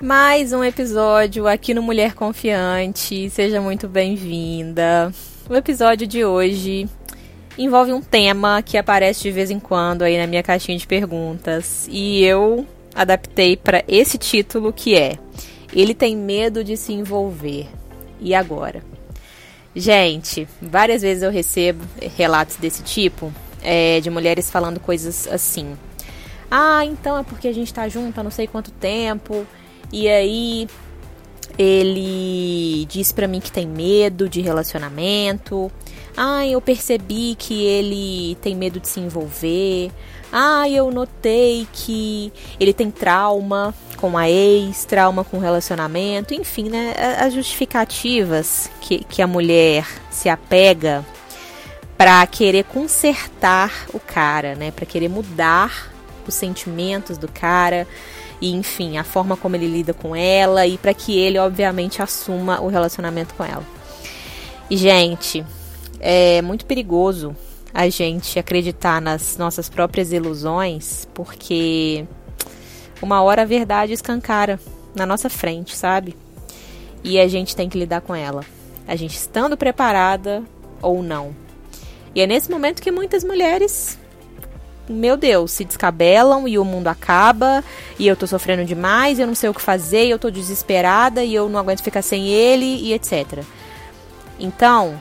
Mais um episódio aqui no Mulher Confiante. Seja muito bem-vinda. O episódio de hoje envolve um tema que aparece de vez em quando aí na minha caixinha de perguntas e eu adaptei para esse título que é Ele tem medo de se envolver. E agora? Gente, várias vezes eu recebo relatos desse tipo, é, de mulheres falando coisas assim. Ah, então é porque a gente tá junto há não sei quanto tempo e aí ele diz para mim que tem medo de relacionamento. Ah, eu percebi que ele tem medo de se envolver. Ah, eu notei que ele tem trauma com a ex, trauma com relacionamento, enfim, né? As justificativas que, que a mulher se apega para querer consertar o cara, né? Para querer mudar os sentimentos do cara e enfim, a forma como ele lida com ela e para que ele obviamente assuma o relacionamento com ela. E gente, é muito perigoso a gente acreditar nas nossas próprias ilusões, porque uma hora a verdade escancara na nossa frente, sabe? E a gente tem que lidar com ela. A gente estando preparada ou não. E é nesse momento que muitas mulheres meu Deus, se descabelam e o mundo acaba e eu tô sofrendo demais, eu não sei o que fazer, eu tô desesperada e eu não aguento ficar sem ele e etc. Então,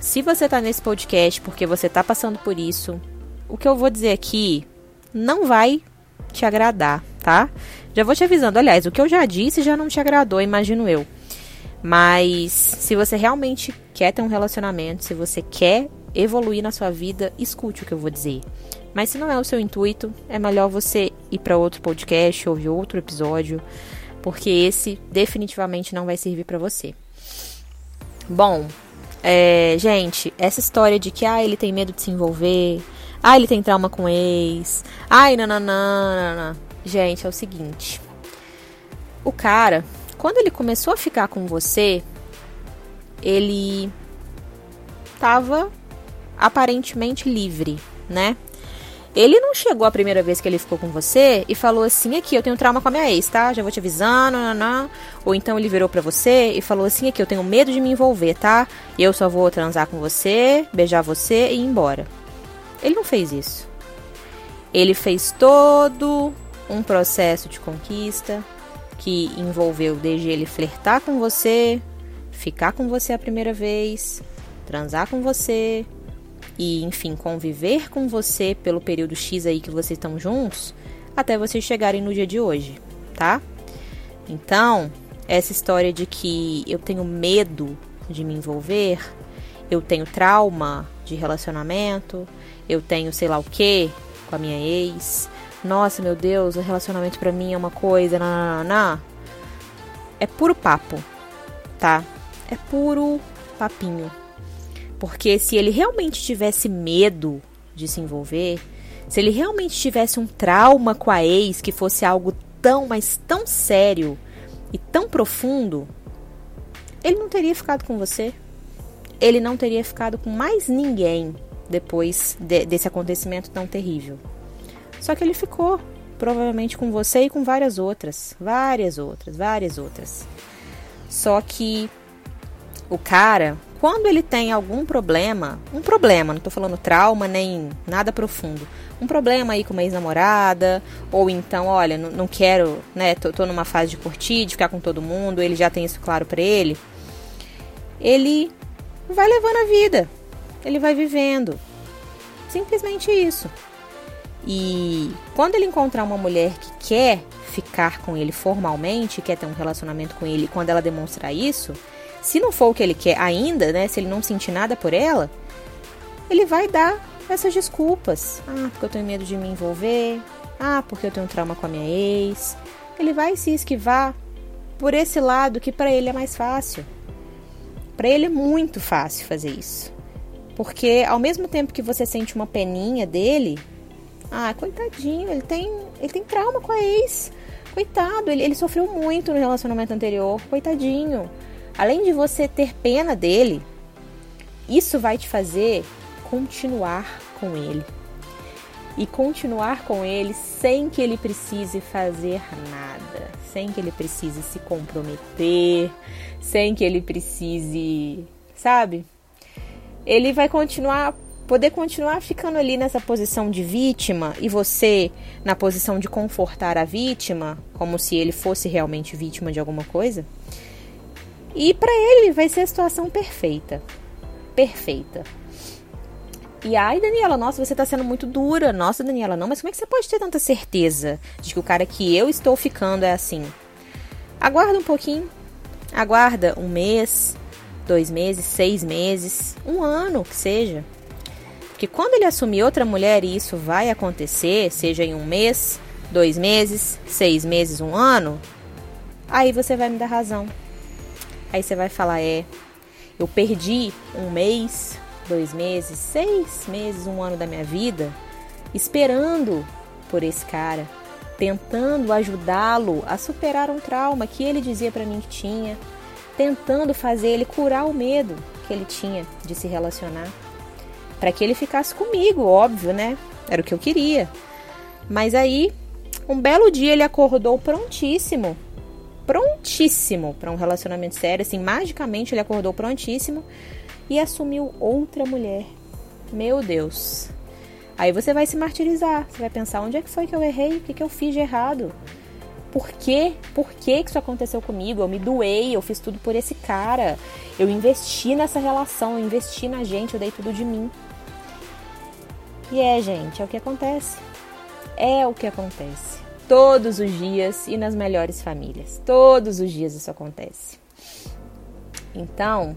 se você tá nesse podcast porque você tá passando por isso, o que eu vou dizer aqui não vai te agradar, tá? Já vou te avisando, aliás, o que eu já disse já não te agradou, imagino eu. Mas se você realmente quer ter um relacionamento, se você quer evoluir na sua vida, escute o que eu vou dizer. Mas se não é o seu intuito, é melhor você ir para outro podcast, ouvir outro episódio, porque esse definitivamente não vai servir para você. Bom, é, gente, essa história de que ah, ele tem medo de se envolver, ah, ele tem trauma com ex, ai, nananana. Gente, é o seguinte. O cara, quando ele começou a ficar com você, ele tava aparentemente livre, né? Ele não chegou a primeira vez que ele ficou com você e falou assim: aqui, eu tenho trauma com a minha ex, tá? Já vou te avisando, não. Ou então ele virou para você e falou assim: aqui, eu tenho medo de me envolver, tá? Eu só vou transar com você, beijar você e ir embora. Ele não fez isso. Ele fez todo um processo de conquista que envolveu desde ele flertar com você, ficar com você a primeira vez, transar com você, e, enfim, conviver com você pelo período X aí que vocês estão juntos, até vocês chegarem no dia de hoje, tá? Então, essa história de que eu tenho medo de me envolver, eu tenho trauma de relacionamento, eu tenho sei lá o que com a minha ex. Nossa, meu Deus, o relacionamento para mim é uma coisa, não, É puro papo, tá? É puro papinho. Porque se ele realmente tivesse medo de se envolver, se ele realmente tivesse um trauma com a ex que fosse algo tão, mas tão sério e tão profundo, ele não teria ficado com você. Ele não teria ficado com mais ninguém depois de, desse acontecimento tão terrível. Só que ele ficou, provavelmente com você e com várias outras, várias outras, várias outras. Só que o cara quando ele tem algum problema, um problema, não estou falando trauma nem nada profundo, um problema aí com uma ex-namorada, ou então, olha, não, não quero, né, tô, tô, numa fase de curtir, de ficar com todo mundo, ele já tem isso claro para ele, ele vai levando a vida, ele vai vivendo. Simplesmente isso. E quando ele encontrar uma mulher que quer ficar com ele formalmente, quer ter um relacionamento com ele, quando ela demonstrar isso, se não for o que ele quer ainda, né? Se ele não sentir nada por ela, ele vai dar essas desculpas. Ah, porque eu tenho medo de me envolver. Ah, porque eu tenho trauma com a minha ex. Ele vai se esquivar por esse lado que para ele é mais fácil. Para ele é muito fácil fazer isso. Porque ao mesmo tempo que você sente uma peninha dele, ah, coitadinho, ele tem, ele tem trauma com a ex. Coitado, ele, ele sofreu muito no relacionamento anterior. Coitadinho. Além de você ter pena dele, isso vai te fazer continuar com ele. e continuar com ele sem que ele precise fazer nada, sem que ele precise se comprometer, sem que ele precise, sabe? Ele vai continuar poder continuar ficando ali nessa posição de vítima e você na posição de confortar a vítima, como se ele fosse realmente vítima de alguma coisa. E para ele vai ser a situação perfeita. Perfeita. E ai, Daniela, nossa, você tá sendo muito dura. Nossa, Daniela, não, mas como é que você pode ter tanta certeza de que o cara que eu estou ficando é assim? Aguarda um pouquinho. Aguarda um mês, dois meses, seis meses, um ano que seja. Porque quando ele assumir outra mulher e isso vai acontecer, seja em um mês, dois meses, seis meses, um ano, aí você vai me dar razão. Aí você vai falar: é, eu perdi um mês, dois meses, seis meses, um ano da minha vida esperando por esse cara, tentando ajudá-lo a superar um trauma que ele dizia para mim que tinha, tentando fazer ele curar o medo que ele tinha de se relacionar, para que ele ficasse comigo, óbvio, né? Era o que eu queria. Mas aí, um belo dia ele acordou prontíssimo, prontíssimo para um relacionamento sério, assim, magicamente ele acordou prontíssimo e assumiu outra mulher. Meu Deus. Aí você vai se martirizar. Você vai pensar: onde é que foi que eu errei? O que, que eu fiz de errado? Por quê? Por que, isso aconteceu comigo? Eu me doei, eu fiz tudo por esse cara. Eu investi nessa relação, eu investi na gente, eu dei tudo de mim. E é, gente, é o que acontece. É o que acontece. Todos os dias e nas melhores famílias. Todos os dias isso acontece. Então,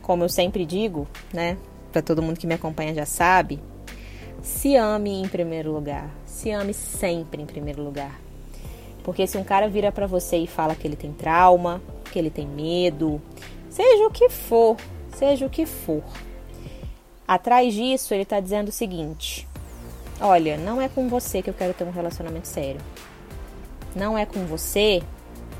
como eu sempre digo, né? Para todo mundo que me acompanha já sabe, se ame em primeiro lugar. Se ame sempre em primeiro lugar. Porque se um cara vira para você e fala que ele tem trauma, que ele tem medo, seja o que for, seja o que for. Atrás disso, ele tá dizendo o seguinte: Olha, não é com você que eu quero ter um relacionamento sério. Não é com você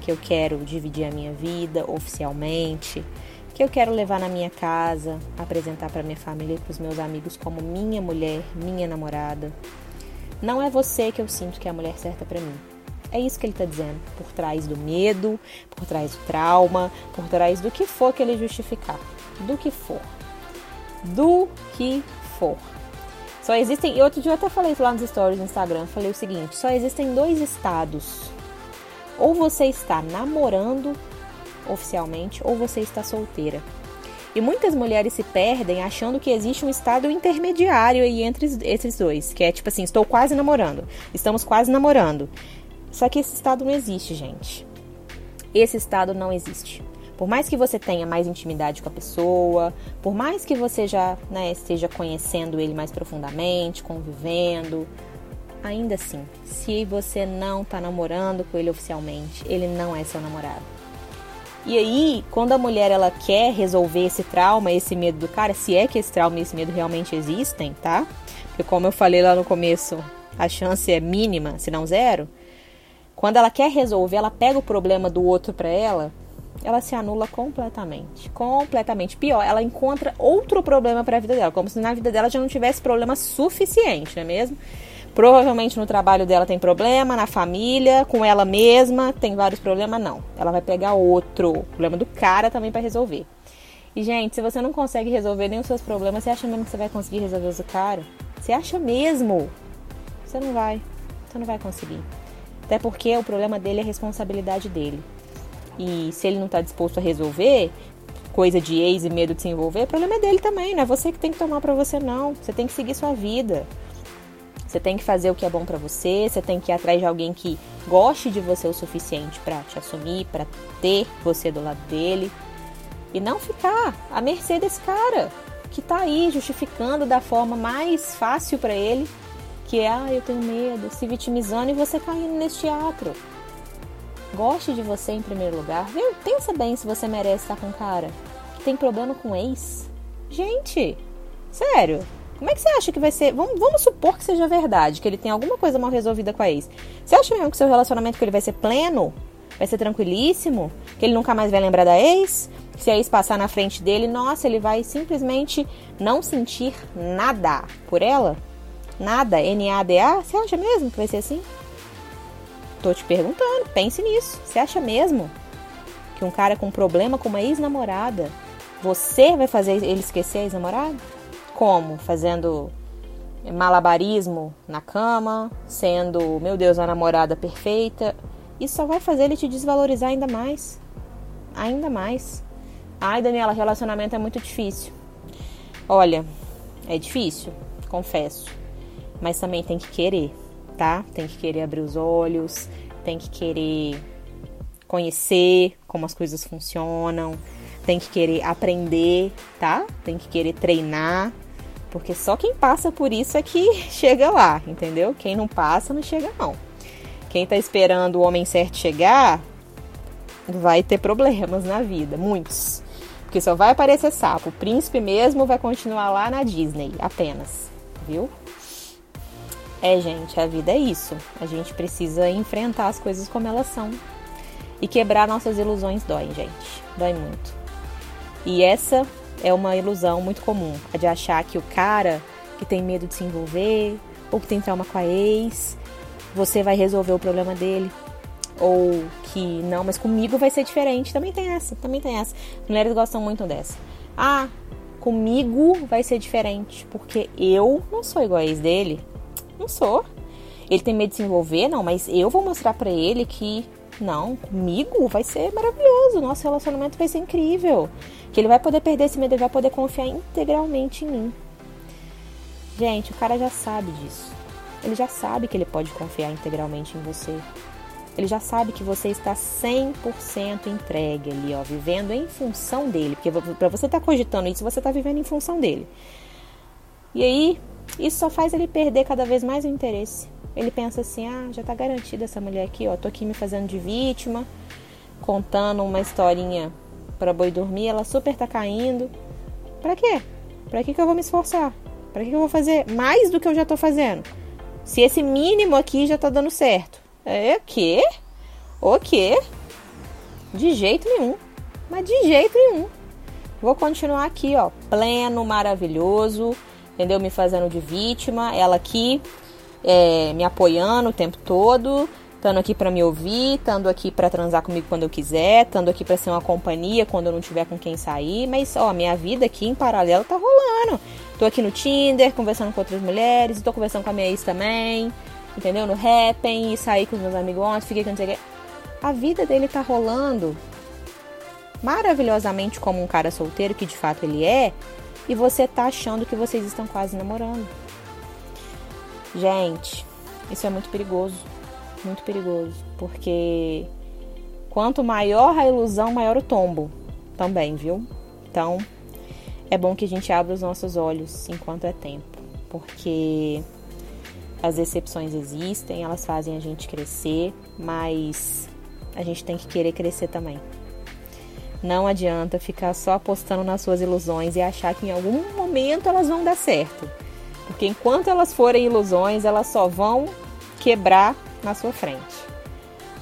que eu quero dividir a minha vida oficialmente que eu quero levar na minha casa, apresentar para minha família e para os meus amigos como minha mulher, minha namorada. Não é você que eu sinto que é a mulher certa para mim. É isso que ele está dizendo. Por trás do medo, por trás do trauma, por trás do que for que ele justificar. Do que for. Do que for. Só existem. Outro dia eu até falei lá nos stories do Instagram. Falei o seguinte: só existem dois estados. Ou você está namorando oficialmente ou você está solteira. E muitas mulheres se perdem achando que existe um estado intermediário aí entre esses dois, que é tipo assim, estou quase namorando, estamos quase namorando. Só que esse estado não existe, gente. Esse estado não existe. Por mais que você tenha mais intimidade com a pessoa, por mais que você já né, esteja conhecendo ele mais profundamente, convivendo, ainda assim, se você não está namorando com ele oficialmente, ele não é seu namorado. E aí, quando a mulher ela quer resolver esse trauma, esse medo do cara, se é que esse trauma e esse medo realmente existem, tá? Porque como eu falei lá no começo, a chance é mínima, se não zero. Quando ela quer resolver, ela pega o problema do outro para ela, ela se anula completamente, completamente. Pior, ela encontra outro problema para a vida dela, como se na vida dela já não tivesse problema suficiente, não é mesmo? Provavelmente no trabalho dela tem problema, na família, com ela mesma tem vários problemas. Não, ela vai pegar outro problema do cara também para resolver. E gente, se você não consegue resolver nem os seus problemas, você acha mesmo que você vai conseguir resolver os do cara? Você acha mesmo? Você não vai. Você não vai conseguir. Até porque o problema dele é responsabilidade dele. E se ele não está disposto a resolver, coisa de ex e medo de se envolver, o problema é dele também, não é você que tem que tomar para você não. Você tem que seguir sua vida. Você tem que fazer o que é bom para você, você tem que ir atrás de alguém que goste de você o suficiente para te assumir, para ter você do lado dele e não ficar à mercê desse cara que tá aí justificando da forma mais fácil para ele, que é, ah, eu tenho medo, se vitimizando e você caindo nesse teatro. Goste de você em primeiro lugar. Viu? Pensa bem se você merece estar com um cara que tem problema com ex. Gente, sério, como é que você acha que vai ser? Vamos, vamos supor que seja verdade, que ele tem alguma coisa mal resolvida com a ex. Você acha mesmo que seu relacionamento com ele vai ser pleno? Vai ser tranquilíssimo? Que ele nunca mais vai lembrar da ex? Se a ex passar na frente dele, nossa, ele vai simplesmente não sentir nada por ela? Nada, N-A-D-A? Você acha mesmo que vai ser assim? Tô te perguntando, pense nisso. Você acha mesmo que um cara com problema com uma ex-namorada, você vai fazer ele esquecer a ex-namorada? Como? Fazendo malabarismo na cama, sendo, meu Deus, a namorada perfeita. Isso só vai fazer ele te desvalorizar ainda mais. Ainda mais. Ai, Daniela, relacionamento é muito difícil. Olha, é difícil, confesso. Mas também tem que querer, tá? Tem que querer abrir os olhos, tem que querer conhecer como as coisas funcionam, tem que querer aprender, tá? Tem que querer treinar, porque só quem passa por isso é que chega lá, entendeu? Quem não passa não chega não. Quem tá esperando o homem certo chegar vai ter problemas na vida, muitos. Porque só vai aparecer sapo. O príncipe mesmo vai continuar lá na Disney, apenas. Viu? É, gente, a vida é isso. A gente precisa enfrentar as coisas como elas são. E quebrar nossas ilusões dói, gente. Dói muito. E essa é uma ilusão muito comum, a de achar que o cara que tem medo de se envolver ou que tem trauma com a ex, você vai resolver o problema dele ou que não, mas comigo vai ser diferente. Também tem essa, também tem essa. Mulheres gostam muito dessa. Ah, comigo vai ser diferente, porque eu não sou igual a ex dele. Não sou. Ele tem medo de se envolver, não, mas eu vou mostrar para ele que não, comigo vai ser maravilhoso, nosso relacionamento vai ser incrível. Que ele vai poder perder esse medo, ele vai poder confiar integralmente em mim. Gente, o cara já sabe disso. Ele já sabe que ele pode confiar integralmente em você. Ele já sabe que você está 100% entregue ali, ó, vivendo em função dele. Porque para você estar tá cogitando isso, você está vivendo em função dele. E aí, isso só faz ele perder cada vez mais o interesse. Ele pensa assim: ah, já está garantida essa mulher aqui, ó, tô aqui me fazendo de vítima, contando uma historinha para boi dormir, ela super tá caindo. Para quê? Para que, que eu vou me esforçar? Para que, que eu vou fazer mais do que eu já tô fazendo? Se esse mínimo aqui já tá dando certo. É o quê? O quê? De jeito nenhum. Mas de jeito nenhum. Vou continuar aqui, ó, pleno, maravilhoso, entendeu? Me fazendo de vítima, ela aqui é, me apoiando o tempo todo, estando aqui para me ouvir, estando aqui para transar comigo quando eu quiser, estando aqui para ser uma companhia quando eu não tiver com quem sair, mas ó, minha vida aqui em paralelo tá rolando. Tô aqui no Tinder, conversando com outras mulheres, tô conversando com a minha ex também entendeu? No Happn, e sair com os meus amigos ontem, fiquei com não sei A vida dele tá rolando maravilhosamente como um cara solteiro, que de fato ele é, e você tá achando que vocês estão quase namorando. Gente, isso é muito perigoso. Muito perigoso. Porque quanto maior a ilusão, maior o tombo. Também, viu? Então, é bom que a gente abra os nossos olhos enquanto é tempo. Porque as decepções existem, elas fazem a gente crescer, mas a gente tem que querer crescer também. Não adianta ficar só apostando nas suas ilusões e achar que em algum momento elas vão dar certo. Porque enquanto elas forem ilusões, elas só vão quebrar na sua frente.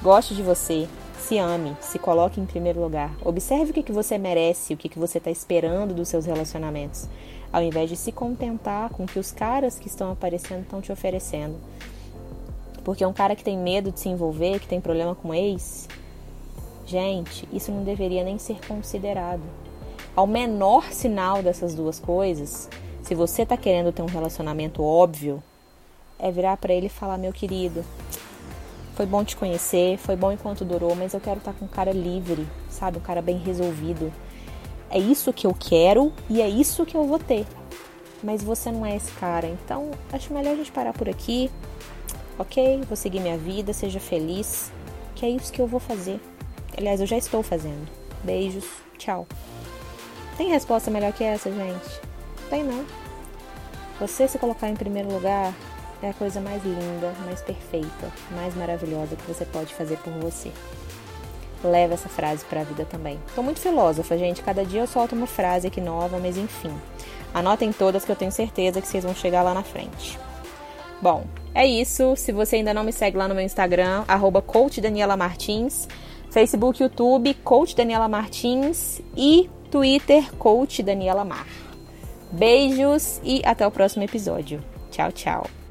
Goste de você, se ame, se coloque em primeiro lugar. Observe o que, que você merece, o que, que você está esperando dos seus relacionamentos ao invés de se contentar com o que os caras que estão aparecendo estão te oferecendo. Porque um cara que tem medo de se envolver, que tem problema com ex, gente, isso não deveria nem ser considerado. Ao menor sinal dessas duas coisas, se você tá querendo ter um relacionamento óbvio, é virar para ele e falar: "Meu querido, foi bom te conhecer, foi bom enquanto durou, mas eu quero estar tá com um cara livre, sabe? Um cara bem resolvido é isso que eu quero e é isso que eu vou ter. Mas você não é esse cara, então acho melhor a gente parar por aqui. Ok? Vou seguir minha vida, seja feliz, que é isso que eu vou fazer. Aliás, eu já estou fazendo. Beijos, tchau. Tem resposta melhor que essa, gente? Tem não. Você se colocar em primeiro lugar é a coisa mais linda, mais perfeita, mais maravilhosa que você pode fazer por você leva essa frase para a vida também. Tô muito filósofa, gente. Cada dia eu solto uma frase aqui nova, mas enfim. Anotem todas que eu tenho certeza que vocês vão chegar lá na frente. Bom, é isso. Se você ainda não me segue lá no meu Instagram, arroba Martins, Facebook, YouTube, Coach Daniela Martins e Twitter, Coach Daniela Mar. Beijos e até o próximo episódio. Tchau, tchau.